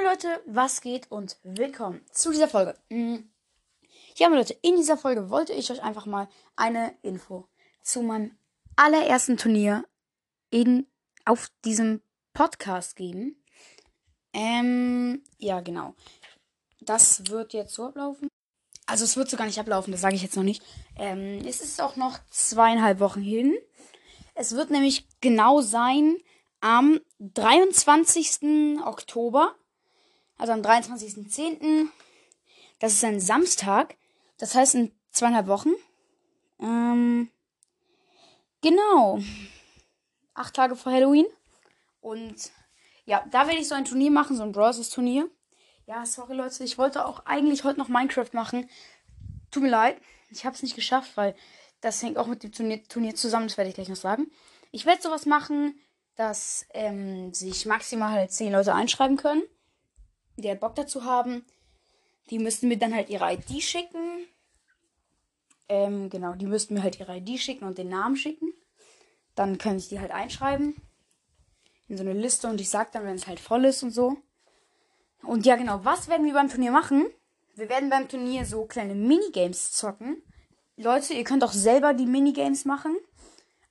Moin Leute, was geht und willkommen zu dieser Folge. Mm. Ja, meine Leute, in dieser Folge wollte ich euch einfach mal eine Info zu meinem allerersten Turnier in, auf diesem Podcast geben. Ähm, ja, genau. Das wird jetzt so ablaufen. Also es wird so gar nicht ablaufen, das sage ich jetzt noch nicht. Ähm, es ist auch noch zweieinhalb Wochen hin. Es wird nämlich genau sein am 23. Oktober also am 23.10. Das ist ein Samstag. Das heißt in zweieinhalb Wochen. Ähm, genau. Acht Tage vor Halloween. Und ja, da werde ich so ein Turnier machen, so ein Bros. Turnier. Ja, sorry Leute, ich wollte auch eigentlich heute noch Minecraft machen. Tut mir leid, ich habe es nicht geschafft, weil das hängt auch mit dem Turnier, Turnier zusammen, das werde ich gleich noch sagen. Ich werde sowas machen, dass ähm, sich maximal halt zehn Leute einschreiben können die halt Bock dazu haben, die müssten mir dann halt ihre ID schicken. Ähm, genau, die müssten mir halt ihre ID schicken und den Namen schicken. Dann kann ich die halt einschreiben in so eine Liste und ich sag dann, wenn es halt voll ist und so. Und ja, genau, was werden wir beim Turnier machen? Wir werden beim Turnier so kleine Minigames zocken. Leute, ihr könnt auch selber die Minigames machen.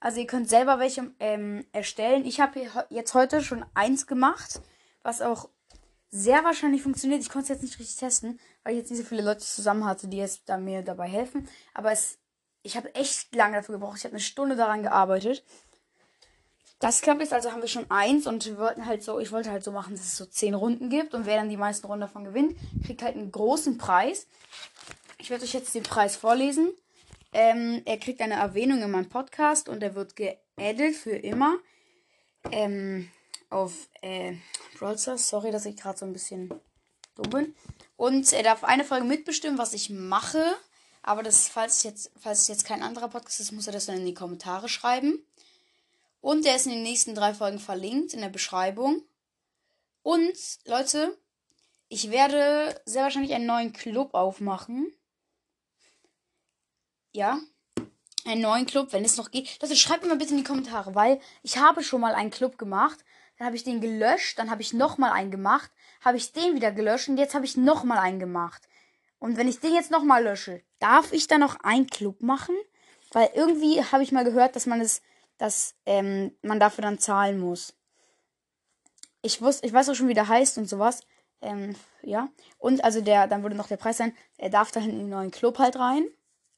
Also ihr könnt selber welche ähm, erstellen. Ich habe jetzt heute schon eins gemacht, was auch sehr wahrscheinlich funktioniert. Ich konnte es jetzt nicht richtig testen, weil ich jetzt nicht so viele Leute zusammen hatte, die jetzt da mir dabei helfen. Aber es, ich habe echt lange dafür gebraucht. Ich habe eine Stunde daran gearbeitet. Das klappt jetzt, also haben wir schon eins und wir wollten halt so, ich wollte halt so machen, dass es so zehn Runden gibt und wer dann die meisten Runden davon gewinnt, kriegt halt einen großen Preis. Ich werde euch jetzt den Preis vorlesen. Ähm, er kriegt eine Erwähnung in meinem Podcast und er wird geaddet für immer. Ähm, auf äh, Brawl Stars. Sorry, dass ich gerade so ein bisschen dumm bin. Und er darf eine Folge mitbestimmen, was ich mache. Aber das, falls jetzt, falls jetzt kein anderer Podcast ist, muss er das dann in die Kommentare schreiben. Und der ist in den nächsten drei Folgen verlinkt in der Beschreibung. Und Leute, ich werde sehr wahrscheinlich einen neuen Club aufmachen. Ja, einen neuen Club, wenn es noch geht. Leute, schreibt mir mal bitte in die Kommentare, weil ich habe schon mal einen Club gemacht dann habe ich den gelöscht, dann habe ich nochmal einen gemacht, habe ich den wieder gelöscht und jetzt habe ich nochmal einen gemacht. Und wenn ich den jetzt nochmal lösche, darf ich dann noch einen Club machen? Weil irgendwie habe ich mal gehört, dass man es, dass ähm, man dafür dann zahlen muss. Ich wusste, ich weiß auch schon, wie der heißt und sowas. Ähm, ja. Und also der, dann würde noch der Preis sein, er darf dann in den neuen Club halt rein.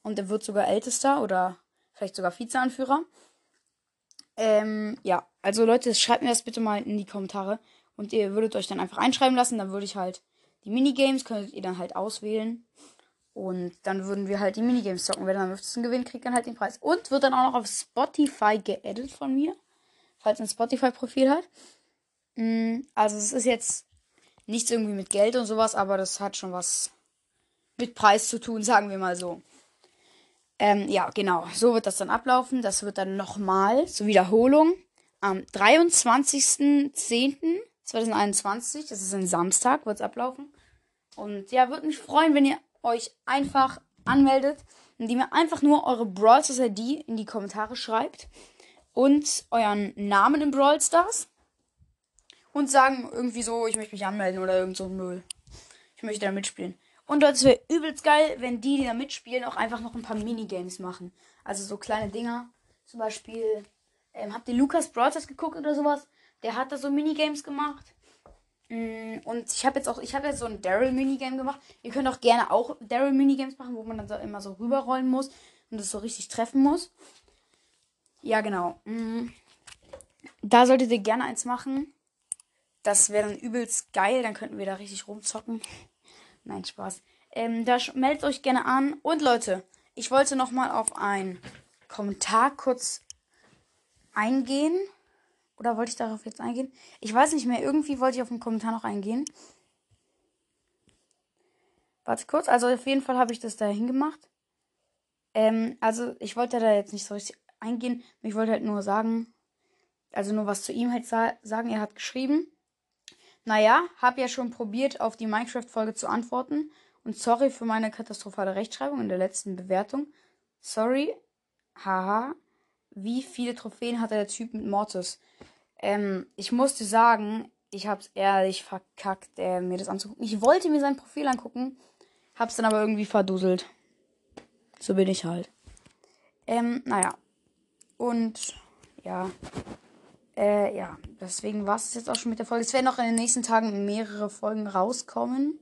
Und er wird sogar ältester oder vielleicht sogar Vizeanführer. Ähm, ja, also Leute, schreibt mir das bitte mal in die Kommentare. Und ihr würdet euch dann einfach einschreiben lassen. Dann würde ich halt die Minigames, könntet ihr dann halt auswählen. Und dann würden wir halt die Minigames zocken. Wer dann am 15. gewinnt, kriegt dann halt den Preis. Und wird dann auch noch auf Spotify geedit von mir. Falls ein Spotify-Profil hat. Mm, also es ist jetzt nichts irgendwie mit Geld und sowas, aber das hat schon was mit Preis zu tun, sagen wir mal so. Ähm, ja, genau. So wird das dann ablaufen. Das wird dann nochmal zur Wiederholung am 23.10.2021, das ist ein Samstag, wird es ablaufen. Und ja, würde mich freuen, wenn ihr euch einfach anmeldet, indem ihr einfach nur eure Brawl Stars ID in die Kommentare schreibt und euren Namen in Brawl Stars und sagen irgendwie so, ich möchte mich anmelden oder irgend so Müll. Ich möchte da mitspielen. Und Leute, es wäre übelst geil, wenn die, die da mitspielen, auch einfach noch ein paar Minigames machen. Also so kleine Dinger. Zum Beispiel, ähm, habt ihr Lukas Brothers geguckt oder sowas? Der hat da so Minigames gemacht. Mm, und ich habe jetzt auch, ich habe jetzt so ein Daryl Minigame gemacht. Ihr könnt auch gerne auch Daryl Minigames machen, wo man dann so immer so rüberrollen muss und das so richtig treffen muss. Ja, genau. Mm. Da solltet ihr gerne eins machen. Das wäre dann übelst geil. Dann könnten wir da richtig rumzocken. Nein, Spaß. Ähm, da meldet euch gerne an. Und Leute, ich wollte nochmal auf einen Kommentar kurz eingehen. Oder wollte ich darauf jetzt eingehen? Ich weiß nicht mehr. Irgendwie wollte ich auf einen Kommentar noch eingehen. Warte kurz. Also auf jeden Fall habe ich das da hingemacht. Ähm, also ich wollte da jetzt nicht so richtig eingehen. Ich wollte halt nur sagen, also nur was zu ihm halt sa sagen. Er hat geschrieben. Naja, hab ja schon probiert, auf die Minecraft-Folge zu antworten. Und sorry für meine katastrophale Rechtschreibung in der letzten Bewertung. Sorry. Haha. Wie viele Trophäen hatte der Typ mit Mortis? Ähm, ich musste sagen, ich hab's ehrlich verkackt, äh, mir das anzugucken. Ich wollte mir sein Profil angucken, hab's dann aber irgendwie verduselt. So bin ich halt. Ähm, naja. Und ja. Äh, ja. Deswegen war es jetzt auch schon mit der Folge. Es werden noch in den nächsten Tagen mehrere Folgen rauskommen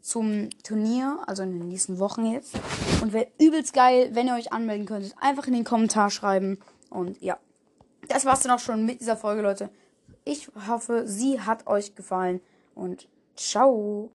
zum Turnier, also in den nächsten Wochen jetzt. Und wäre übelst geil, wenn ihr euch anmelden könntet. Einfach in den Kommentar schreiben. Und ja, das war's dann auch schon mit dieser Folge, Leute. Ich hoffe, sie hat euch gefallen und ciao.